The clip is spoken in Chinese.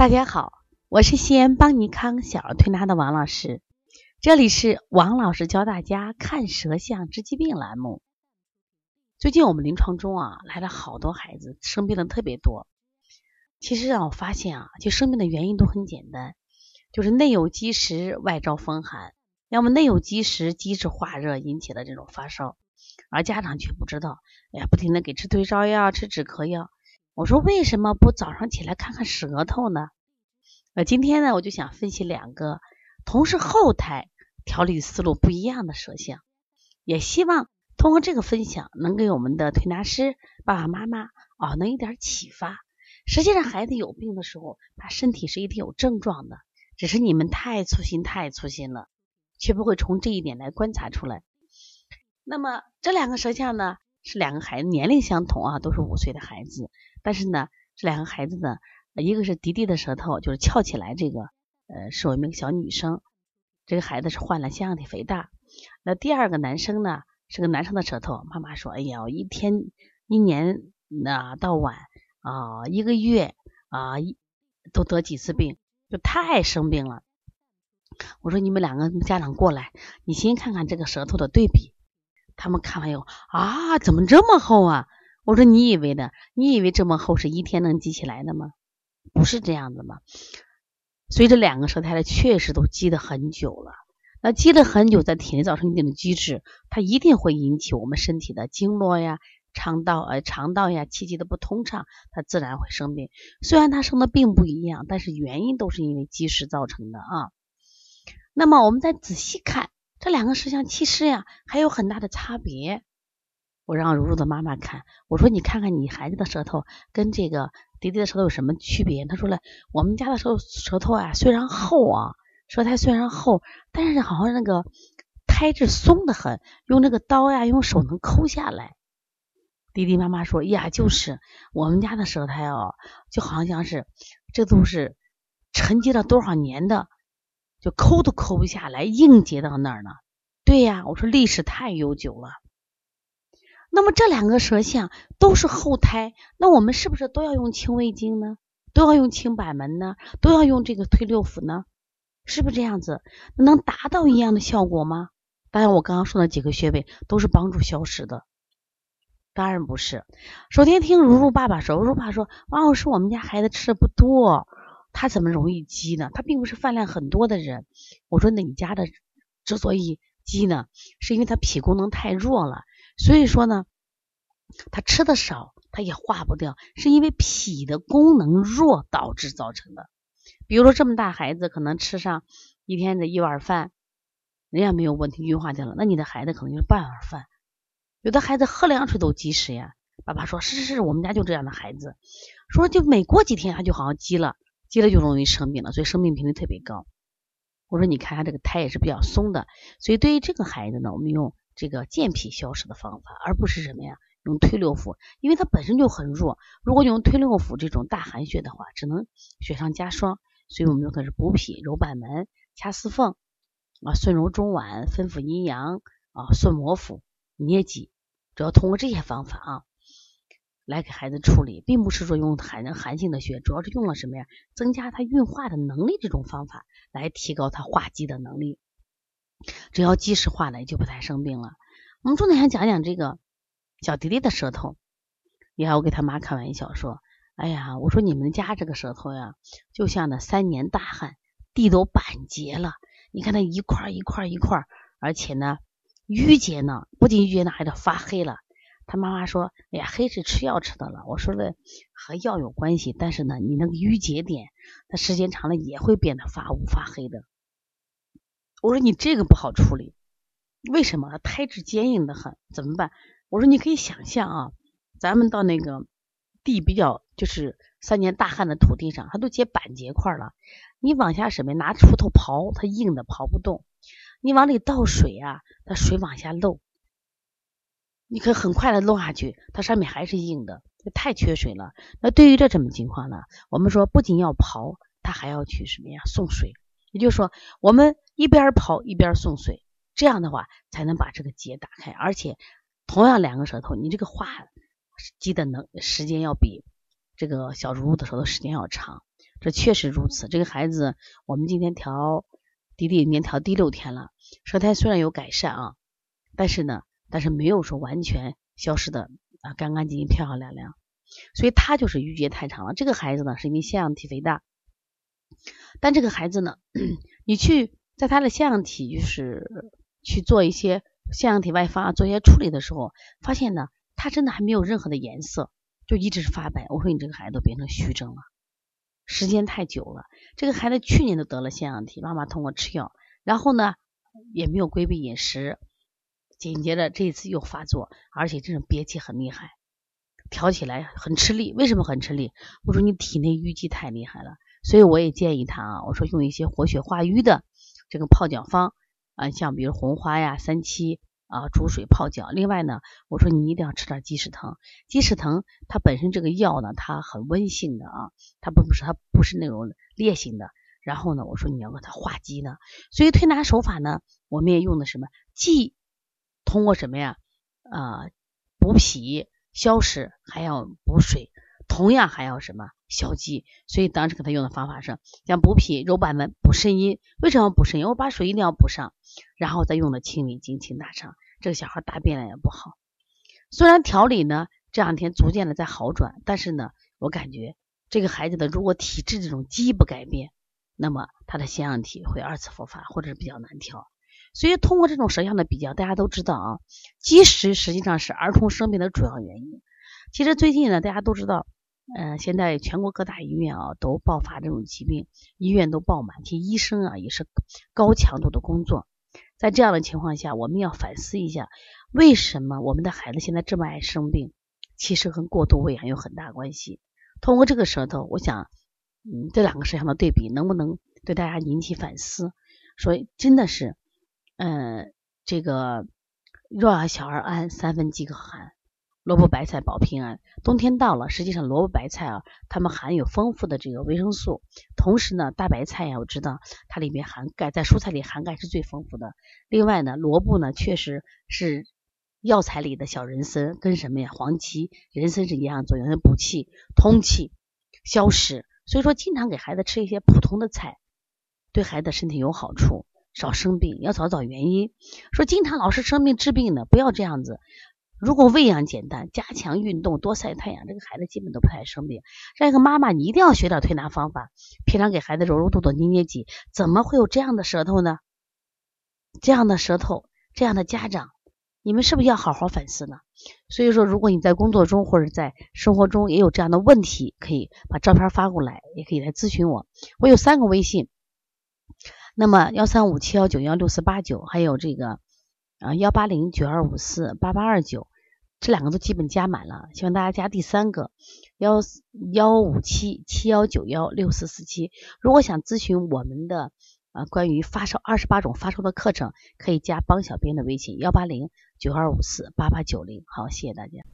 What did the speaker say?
大家好，我是西安邦尼康小儿推拿的王老师，这里是王老师教大家看舌象治疾病栏目。最近我们临床中啊来了好多孩子生病的特别多，其实让我发现啊，就生病的原因都很简单，就是内有积食，外招风寒，要么内有积食，积滞化热引起的这种发烧，而家长却不知道，哎呀，不停的给吃退烧药，吃止咳药。我说为什么不早上起来看看舌头呢？呃，今天呢，我就想分析两个同是后台调理思路不一样的舌象，也希望通过这个分享能给我们的推拿师爸爸妈妈啊能一点启发。实际上，孩子有病的时候，他身体是一定有症状的，只是你们太粗心太粗心了，却不会从这一点来观察出来。那么这两个舌象呢，是两个孩子年龄相同啊，都是五岁的孩子。但是呢，这两个孩子呢，一个是迪迪的舌头，就是翘起来，这个呃是我们一个小女生，这个孩子是患了腺样体肥大。那第二个男生呢，是个男生的舌头，妈妈说，哎呀，一天一年那到晚啊，一个月啊，都得几次病，就太生病了。我说你们两个家长过来，你先看看这个舌头的对比。他们看完以后啊，怎么这么厚啊？我说你以为的？你以为这么厚是一天能积起来的吗？不是这样子吗？所以这两个舌苔呢，确实都积得很久了。那积得很久，在体内造成一定的积滞，它一定会引起我们身体的经络呀、肠道呃肠道呀、气机的不通畅，它自然会生病。虽然它生的并不一样，但是原因都是因为积食造成的啊。那么我们再仔细看这两个舌象，其实呀还有很大的差别。我让如如的妈妈看，我说你看看你孩子的舌头跟这个迪迪的舌头有什么区别？他说了，我们家的舌舌头啊虽然厚啊，舌苔虽然厚，但是好像那个胎质松的很，用那个刀呀用手能抠下来。迪迪妈妈说呀，就是我们家的舌苔哦，就好像是这都是沉积了多少年的，就抠都抠不下来，硬结到那儿呢。对呀，我说历史太悠久了。那么这两个舌象都是后胎，那我们是不是都要用清胃经呢？都要用清板门呢？都要用这个推六腑呢？是不是这样子？能达到一样的效果吗？当然，我刚刚说的几个穴位都是帮助消食的，当然不是。首先听如如爸爸说，如如爸爸说，王老师，我们家孩子吃的不多，他怎么容易积呢？他并不是饭量很多的人。我说，那你家的之所以积呢，是因为他脾功能太弱了。所以说呢，他吃的少，他也化不掉，是因为脾的功能弱导致造成的。比如说这么大孩子，可能吃上一天的一碗饭，人家没有问题，运化掉了。那你的孩子可能就是半碗饭。有的孩子喝凉水都积食呀。爸爸说：是是是，我们家就这样的孩子。说就每过几天他就好像积了，积了就容易生病了，所以生病频率特别高。我说你看他这个胎也是比较松的，所以对于这个孩子呢，我们用。这个健脾消食的方法，而不是什么呀？用推六腑，因为它本身就很弱。如果用推六腑这种大寒穴的话，只能雪上加霜。所以我们用的是补脾、揉板门、掐四缝啊，顺揉中脘、分府阴阳啊，顺摩腹、捏脊，主要通过这些方法啊，来给孩子处理，并不是说用寒寒性的穴，主要是用了什么呀？增加他运化的能力这种方法，来提高他化积的能力。只要积食化了，就不太生病了。我们重点想讲讲这个小迪迪的舌头。你看，我给他妈开玩笑说：“哎呀，我说你们家这个舌头呀，就像那三年大旱，地都板结了。你看它一块一块一块，而且呢淤结呢，不仅淤结呢，还得发黑了。”他妈妈说：“哎呀，黑是吃药吃的了。”我说的和药有关系，但是呢，你那个淤结点，它时间长了也会变得发乌发黑的。我说你这个不好处理，为什么？胎质坚硬的很，怎么办？我说你可以想象啊，咱们到那个地比较就是三年大旱的土地上，它都结板结块了。你往下什么？拿锄头刨，它硬的刨不动。你往里倒水啊，它水往下漏，你可很快的漏下去，它上面还是硬的，太缺水了。那对于这什么情况呢？我们说不仅要刨，它还要去什么呀？送水。也就是说，我们一边跑一边送水，这样的话才能把这个结打开。而且，同样两个舌头，你这个话积的能时间要比这个小如的舌头时间要长。这确实如此。这个孩子，我们今天调滴滴，已经调第六天了，舌苔虽然有改善啊，但是呢，但是没有说完全消失的啊，干干净净、漂漂亮亮。所以他就是淤结太长了。这个孩子呢，是因为腺样体肥大，但这个孩子呢，你去在他的腺样体就是去做一些腺样体外发、做一些处理的时候，发现呢，他真的还没有任何的颜色，就一直是发白。我说你这个孩子都变成虚症了。时间太久了，这个孩子去年都得了腺样体，妈妈通过吃药，然后呢也没有规避饮食，紧接着这一次又发作，而且这种憋气很厉害，调起来很吃力。为什么很吃力？我说你体内淤积太厉害了，所以我也建议他啊，我说用一些活血化瘀的这个泡脚方啊，像比如红花呀、三七。啊，煮水泡脚。另外呢，我说你一定要吃点鸡屎藤。鸡屎藤它本身这个药呢，它很温性的啊，它不是它不是那种烈性的。然后呢，我说你要给它化积呢。所以推拿手法呢，我们也用的什么？既通过什么呀？啊，补脾消食，还要补水，同样还要什么消积。所以当时给他用的方法是，像补脾揉板门补肾阴。为什么要补肾阴？我把水一定要补上。然后再用的清胃经、清大肠，这个小孩大便量也不好。虽然调理呢这两天逐渐的在好转，但是呢，我感觉这个孩子的如果体质这种积不改变，那么他的腺样体会二次复发，或者是比较难调。所以通过这种舌象的比较，大家都知道啊，积食实际上是儿童生病的主要原因。其实最近呢，大家都知道，嗯，现在全国各大医院啊都爆发这种疾病，医院都爆满，其实医生啊也是高强度的工作。在这样的情况下，我们要反思一下，为什么我们的孩子现在这么爱生病？其实跟过度喂养有很大关系。通过这个舌头，我想，嗯，这两个舌象的对比，能不能对大家引起反思？说真的是，嗯，这个若要小儿安，三分饥渴寒。萝卜白菜保平安。冬天到了，实际上萝卜白菜啊，它们含有丰富的这个维生素。同时呢，大白菜呀，我知道它里面含钙，在蔬菜里含钙是最丰富的。另外呢，萝卜呢，确实是药材里的小人参，跟什么呀？黄芪、人参是一样作用，补气、通气、消食。所以说，经常给孩子吃一些普通的菜，对孩子身体有好处，少生病，要找找原因。说经常老是生病治病的，不要这样子。如果喂养简单，加强运动，多晒太阳，这个孩子基本都不太生病。让一个妈妈，你一定要学点推拿方法，平常给孩子揉揉肚肚、捏捏脊，怎么会有这样的舌头呢？这样的舌头，这样的家长，你们是不是要好好反思呢？所以说，如果你在工作中或者在生活中也有这样的问题，可以把照片发过来，也可以来咨询我。我有三个微信，那么幺三五七幺九幺六四八九，还有这个啊幺八零九二五四八八二九。这两个都基本加满了，希望大家加第三个幺幺五七七幺九幺六四四七。如果想咨询我们的啊关于发烧二十八种发烧的课程，可以加帮小编的微信幺八零九二五四八八九零。好，谢谢大家。